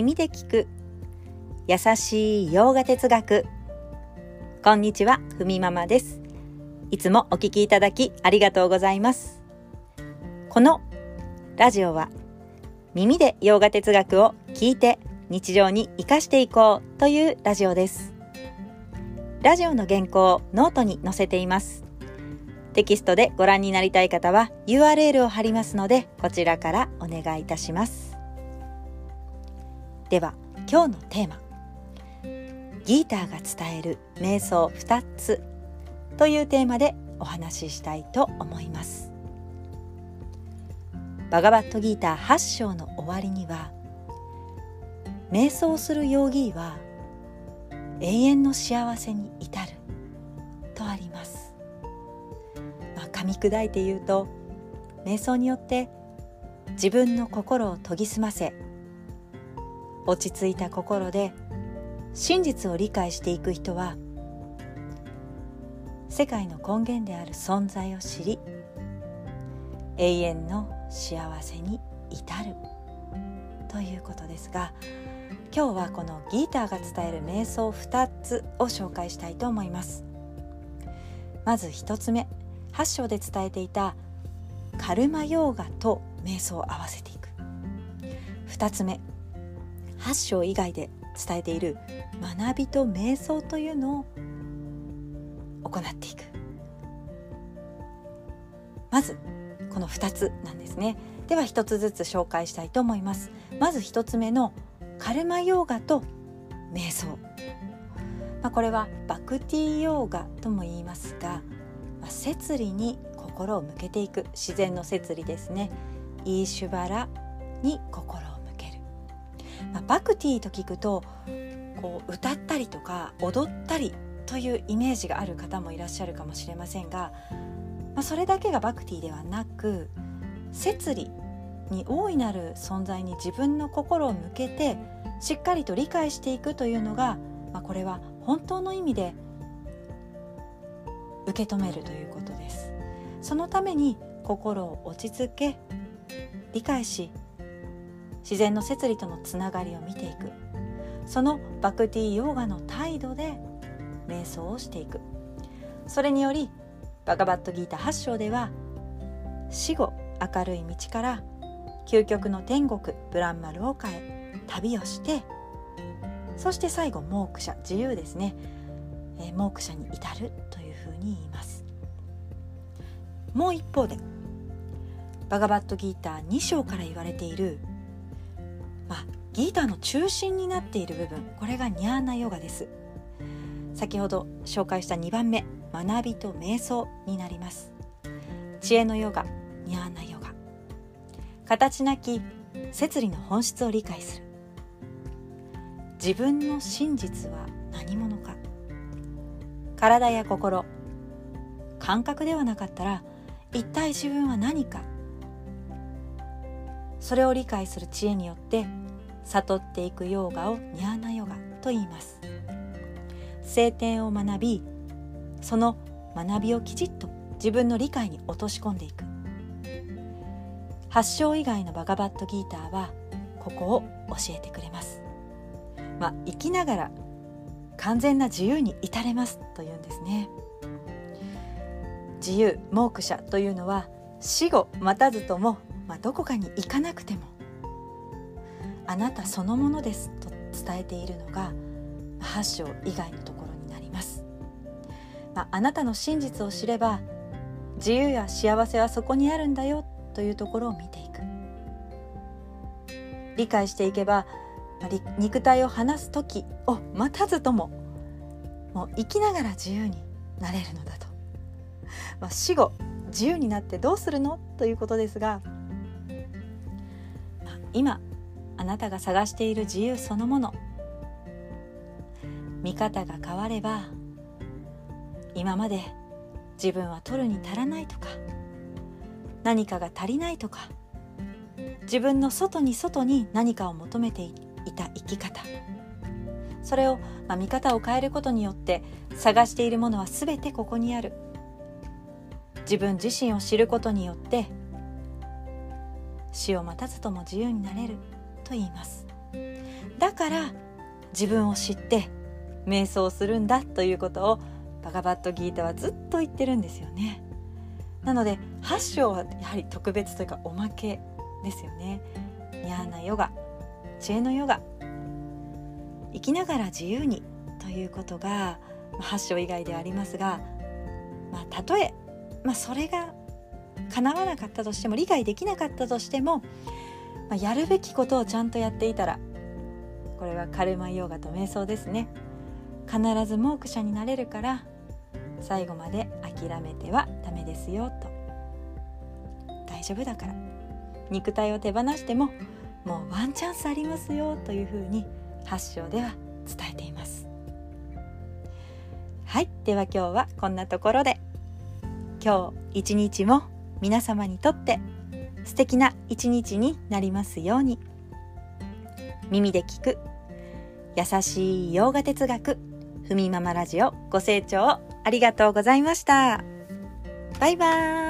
耳で聞く。優しいヨガ哲学。こんにちはふみママです。いつもお聞きいただきありがとうございます。このラジオは耳でヨガ哲学を聞いて日常に生かしていこうというラジオです。ラジオの原稿をノートに載せています。テキストでご覧になりたい方は URL を貼りますのでこちらからお願いいたします。では今日のテーマ。ギーターが伝える瞑想2つというテーマでお話ししたいと思います。バガバットギーター8章の終わりには瞑想するヨーギーは永遠の幸せに至るとあります。まあ噛み砕いて言うと瞑想によって自分の心を研ぎ澄ませ落ち着いた心で真実を理解していく人は世界の根源である存在を知り永遠の幸せに至るということですが今日はこのギーターが伝える瞑想2つを紹介したいと思います。まず1つ目8章で伝えていたカルマヨーガと瞑想を合わせていく。2つ目8章以外で伝えている学びと瞑想というのを行っていく。まずこの2つなんですね。では1つずつ紹介したいと思います。まず1つ目のカルマヨーガと瞑想、まあ、これはバクティーヨーガとも言いますがま摂理に心を向けていく。自然の摂理ですね。イーシュバラに心を、まあ、バクティと聞くとこう歌ったりとか踊ったりというイメージがある方もいらっしゃるかもしれませんが、まあ、それだけがバクティではなく摂理に大いなる存在に自分の心を向けてしっかりと理解していくというのが、まあ、これは本当の意味で受け止めるということです。そのために心を落ち着け理解し自然の摂理とのつながりを見ていく。そのバクティヨーガの態度で瞑想をしていく。それによりバガバットギータ8章では死後明るい道から究極の天国ブランマルを変え旅をしてそして最後モークシャ自由ですね、え、モークシャに至るというふうに言います。もう一方でバガバットギーター2章から言われている、まあ、ギーターの中心になっている部分これがニャーナヨガです。先ほど紹介した2番目学びと瞑想になります。知恵のヨガニャーナヨガ。形なき摂理の本質を理解する。自分の真実は何者か。体や心感覚ではなかったら一体自分は何か。それを理解する知恵によって悟っていくヨーガをニャーナヨガと言います。聖典を学びその学びをきちっと自分の理解に落とし込んでいく。発祥以外のバガバットギーターはここを教えてくれます。まあ生きながら完全な自由に至れますというんですね。自由モークシャというのは死後待たずとも、まあ、どこかに行かなくてもあなたそのものですと伝えているのが8章以外のところになります、まあ、あなたの真実を知れば自由や幸せはそこにあるんだよというところを見ていく。理解していけば肉体を離す時を待たずとももう生きながら自由になれるのだと、まあ、死後自由になってどうするの？ということですが、今あなたが探している自由そのもの。見方が変われば今まで自分は取るに足らないとか何かが足りないとか自分の外に外に何かを求めていた生き方。それを、まあ、見方を変えることによって探しているものは全てここにある。自分自身を知ることによって死を待たずとも自由になれると言います。だから自分を知って瞑想するんだということをバガバットギータはずっと言ってるんですよね。なので8章はやはり特別というかおまけですよね。ニャーナヨガ知恵のヨガ生きながら自由にということが8章以外でありますが、まあ、たとえ、まあ、それが叶わなかったとしても理解できなかったとしても、まあ、やるべきことをちゃんとやっていたらこれはカルマヨガと瞑想ですね。必ずモークシになれるから最後まで諦めてはダメですよと。大丈夫だから。肉体を手放してももうワンチャンスありますよというふうに8章では伝えています。はい。では今日はこんなところで。今日一日も皆様にとって素敵な一日になりますように。耳で聞く優しい洋画哲学ふみママラジオご清聴ありがとうございました。バイバーイ。